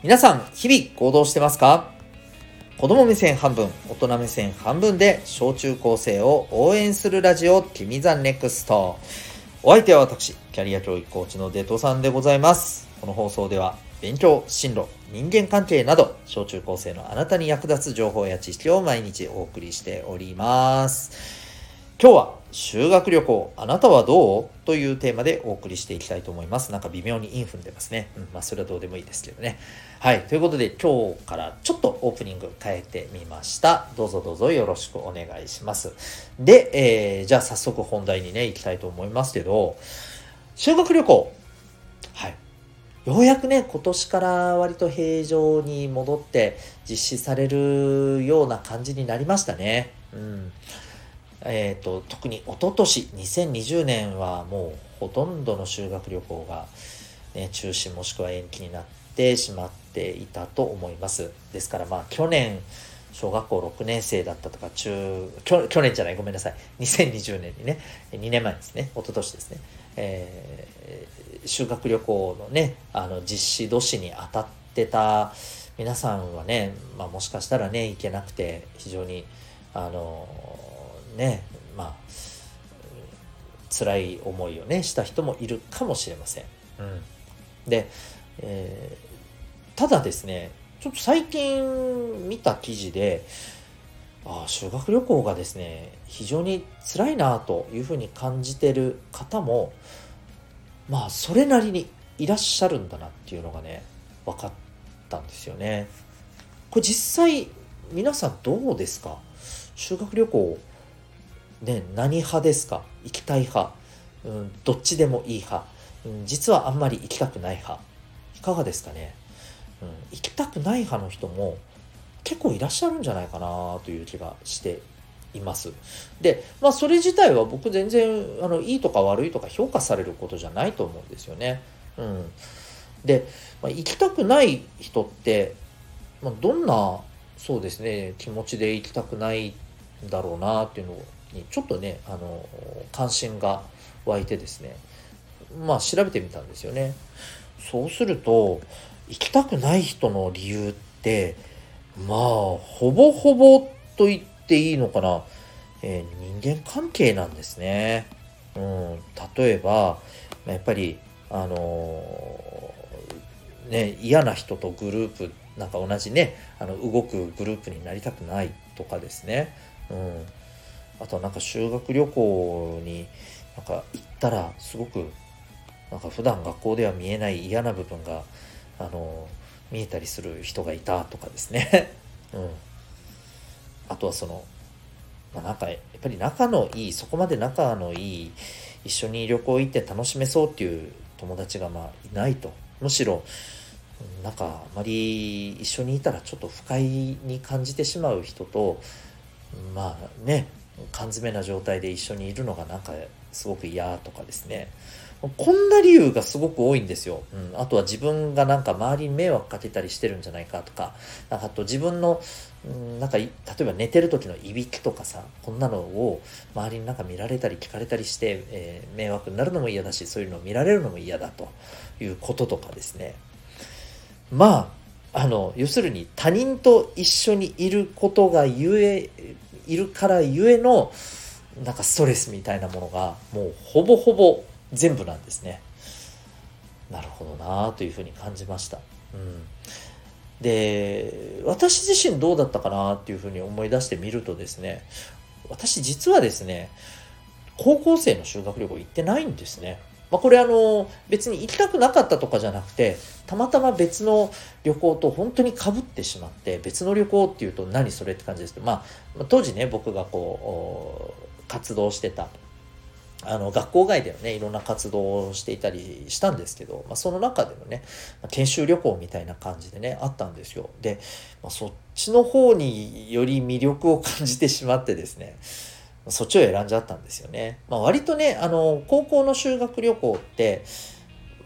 皆さん、日々行動してますか？子供目線半分、大人目線半分で小中高生を応援するラジオ、君 the Next。お相手は私、キャリア教育コーチのデトさんでございます。この放送では、勉強、進路、人間関係など、小中高生のあなたに役立つ情報や知識を毎日お送りしております。今日は修学旅行あなたはどう？というテーマでお送りしていきたいと思います。なんか微妙に韻踏んでますね。うん、まあそれはどうでもいいですけどね。はい。ということで今日からちょっとオープニング変えてみました。どうぞどうぞよろしくお願いします。で、えー、じゃあ早速本題にね、行きたいと思いますけど、修学旅行。はい。ようやくね、今年から割と平常に戻って実施されるような感じになりましたね。うん。えーと、特に一昨年2020年はもうほとんどの修学旅行が、ね、中止もしくは延期になってしまっていたと思います。ですからまあ去年小学校6年生だったとか中去去年じゃないごめんなさい。2020年にね2年前ですね。一昨年ですね、えー、修学旅行のねあの実施年に当たってた皆さんはね、まあ、もしかしたらね行けなくて非常にあのねまあ辛い思いをねした人もいるかもしれません。うん、で、えー、ただですねちょっと最近見た記事でああ修学旅行がですね非常に辛いなというふうに感じてる方もまあそれなりにいらっしゃるんだなっていうのがね分かったんですよね。これ実際皆さんどうですか？修学旅行ね、何派ですか？行きたい派、うん、どっちでもいい派、うん、実はあんまり行きたくない派。いかがですかね、うん、行きたくない派の人も結構いらっしゃるんじゃないかなという気がしています。でまあそれ自体は僕全然あのいいとか悪いとか評価されることじゃないと思うんですよね、うん、で、まあ、行きたくない人って、まあ、どんなそうですね気持ちで行きたくないんだろうなっていうのをにちょっとねあの関心が湧いてですねまあ調べてみたんですよね。そうすると行きたくない人の理由ってまあほぼほぼと言っていいのかな、えー、人間関係なんですね、うん、例えばやっぱりあのー、ね嫌な人とグループなんか同じねあの動くグループになりたくないとかですね、うん、あとはなんか修学旅行になんか行ったらすごくなんか普段学校では見えない嫌な部分があの見えたりする人がいたとかですね、うん、あとはその、まあ、なんかやっぱり仲のいいそこまで仲のいい一緒に旅行行って楽しめそうっていう友達がまあいないと。むしろなんかあまり一緒にいたらちょっと不快に感じてしまう人とまあね缶詰な状態で一緒にいるのがなんかすごく嫌とかですね。こんな理由がすごく多いんですよ、うん、あとは自分がなんか周りに迷惑かけたりしてるんじゃないかとか。なんかあと自分の、うん、なんか例えば寝てる時のいびきとかさこんなのを周りになんか見られたり聞かれたりして、えー、迷惑になるのも嫌だしそういうのを見られるのも嫌だということとかですね。まああの要するに他人と一緒にいることがゆえいるからゆえのなんかストレスみたいなものがもうほぼほぼ全部なんですね。なるほどなというふうに感じました。うん、で私自身どうだったかなっていうふうに思い出してみるとですね私実はですね高校生の修学旅行行ってないんですね。まあ、これあの別に行きたくなかったとかじゃなくてたまたま別の旅行と本当にかぶってしまって別の旅行っていうと何それって感じですけど、まあ、当時ね僕がこう活動してたあの学校外でのねいろんな活動をしていたりしたんですけど、まあ、その中でのね研修旅行みたいな感じでねあったんですよ。で、まあ、そっちの方により魅力を感じてしまってですねそっちを選んじゃったんですよね。まあ、割とね、あの、高校の修学旅行って、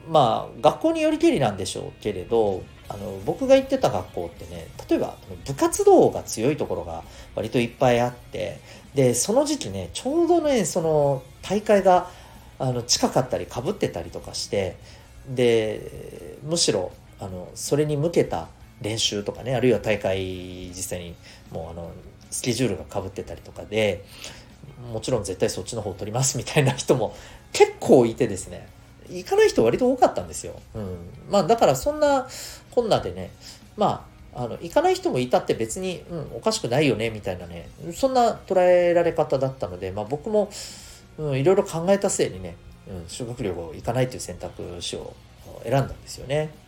まあ、学校によりけりなんでしょうけれど、あの、僕が行ってた学校ってね、例えば部活動が強いところが割といっぱいあって、で、その時期ね、ちょうどね、その大会があの近かったり被ってたりとかして、で、むしろ、あのそれに向けた練習とかねあるいは大会実際にもうあのスケジュールがかぶってたりとかでもちろん絶対そっちの方を取りますみたいな人も 結構いてですね行かない人割と多かったんですよ。うん、まあだからそんなこんなでねまああの行かない人もいたって別に、うん、おかしくないよねみたいなねそんな捉えられ方だったので、まあ、僕も、うん、いろいろ考えた末にね、うん、修学旅行行かないという選択肢を選んだんですよね。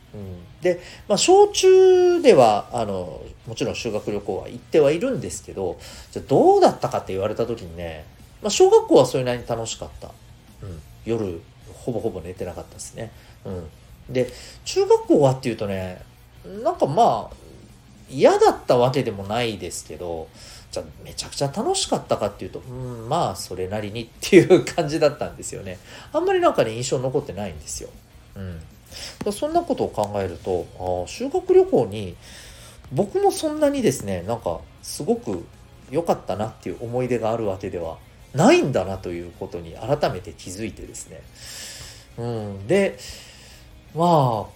で、まあ、小中ではあのもちろん修学旅行は行ってはいるんですけどじゃどうだったかって言われた時にね、まあ、小学校はそれなりに楽しかった、うん、夜ほぼほぼ寝てなかったですね、うん、で中学校はっていうとねなんかまあ嫌だったわけでもないですけどじゃめちゃくちゃ楽しかったかっていうとうんまあそれなりにっていう感じだったんですよね。あんまりなんかね印象残ってないんですよ、うん、そんなことを考えると修学旅行に僕もそんなにですねなんかすごく良かったなっていう思い出があるわけではないんだなということに改めて気づいてですね。うん、でま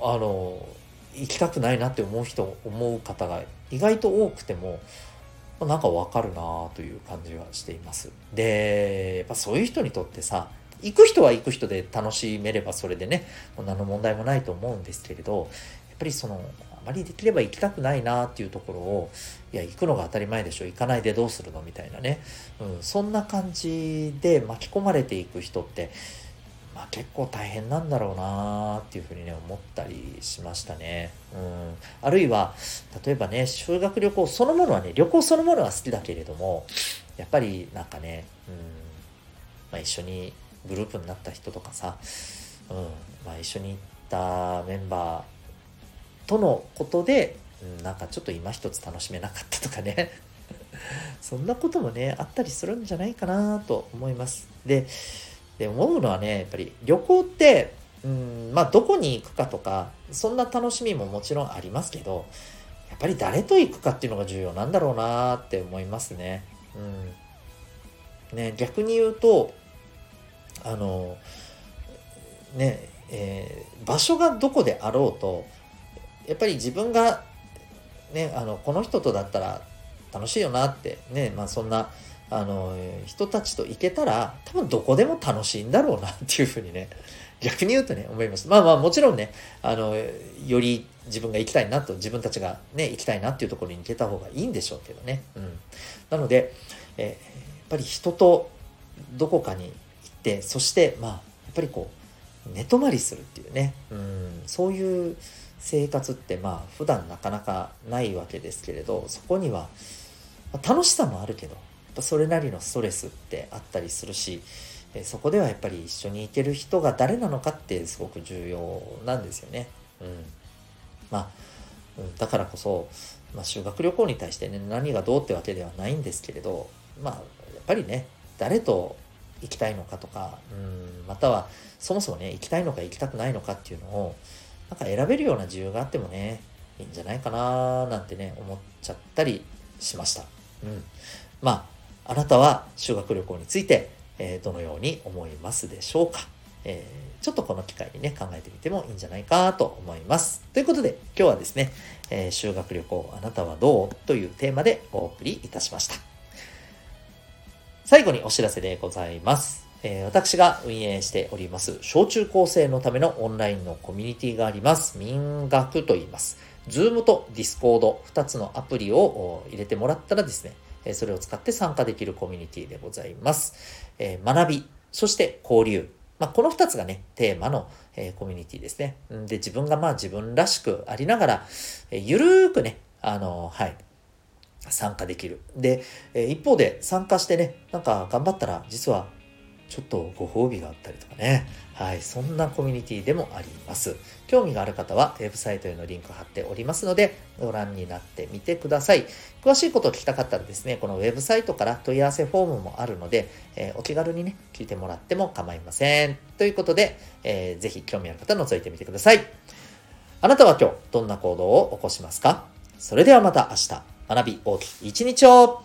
ああの行きたくないなって思う人思う方が意外と多くてもなんかわかるなという感じはしています。でやっぱそういう人にとってさ行く人は行く人で楽しめればそれでね何の問題もないと思うんですけれどやっぱりそのあまりできれば行きたくないなっていうところをいや行くのが当たり前でしょ。行かないでどうするのみたいなね、うん、そんな感じで巻き込まれていく人ってまあ、結構大変なんだろうなっていうふうにね思ったりしましたね。うん、あるいは例えばね修学旅行そのものはね旅行そのものは好きだけれどもやっぱりなんかね、うんまあ、一緒にグループになった人とかさ、うんまあ、一緒に行ったメンバーとのことで、うん、なんかちょっと今一つ楽しめなかったとかね そんなこともねあったりするんじゃないかなと思います。でで思うのはねやっぱり旅行ってうんまあどこに行くかとかそんな楽しみももちろんありますけどやっぱり誰と行くかっていうのが重要なんだろうなって思いますね。うん、ね逆に言うとあのねえー、場所がどこであろうとやっぱり自分がねあのこの人とだったら楽しいよなってねまあそんなあの人たちと行けたら多分どこでも楽しいんだろうなっていうふうにね 逆に言うとね思います。まあまあもちろんねあのより自分が行きたいなと自分たちがね行きたいなっていうところに行けた方がいいんでしょうけどね、うん、なので、えやっぱり人とどこかにてそしてまあやっぱりこう寝泊まりするっていうね、うん、そういう生活ってまあ普段なかなかないわけですけれどそこには楽しさもあるけどぱそれなりのストレスってあったりするし、えそこではやっぱり一緒にいてる人が誰なのかってすごく重要なんですよね。うん。まあ、うん、だからこそ、まあ、修学旅行に対してね、何がどうってわけではないんですけれど、まあ、やっぱりね、誰と行きたいのかとか、うん、またはそもそもね、行きたいのか行きたくないのかっていうのを、なんか選べるような自由があってもね、いいんじゃないかななんてね、思っちゃったりしました。うん。まあ、あなたは修学旅行について、えー、どのように思いますでしょうか、えー、ちょっとこの機会にね、考えてみてもいいんじゃないかと思います。ということで、今日はですね、えー、修学旅行あなたはどう？というテーマでお送りいたしました。最後にお知らせでございます。えー、私が運営しております、小中高生のためのオンラインのコミュニティがあります。民学と言います。Zoom と Discord、2つのアプリを入れてもらったらですね、それを使って参加できるコミュニティでございます。え学び、そして交流。まあ、この2つがね、テーマの、えコミュニティですね。で、自分がまあ自分らしくありながら、えゆるーくね、あの、はい、参加できる。で、え一方で参加してね、なんか頑張ったら、実はちょっとご褒美があったりとかね。はい。そんなコミュニティでもあります。興味がある方は、ウェブサイトへのリンク貼っておりますので、ご覧になってみてください。詳しいことを聞きたかったらですね、このウェブサイトから問い合わせフォームもあるので、えー、お気軽にね、聞いてもらっても構いません。ということで、えー、ぜひ興味ある方覗いてみてください。あなたは今日、どんな行動を起こしますか？それではまた明日、学び大きい一日を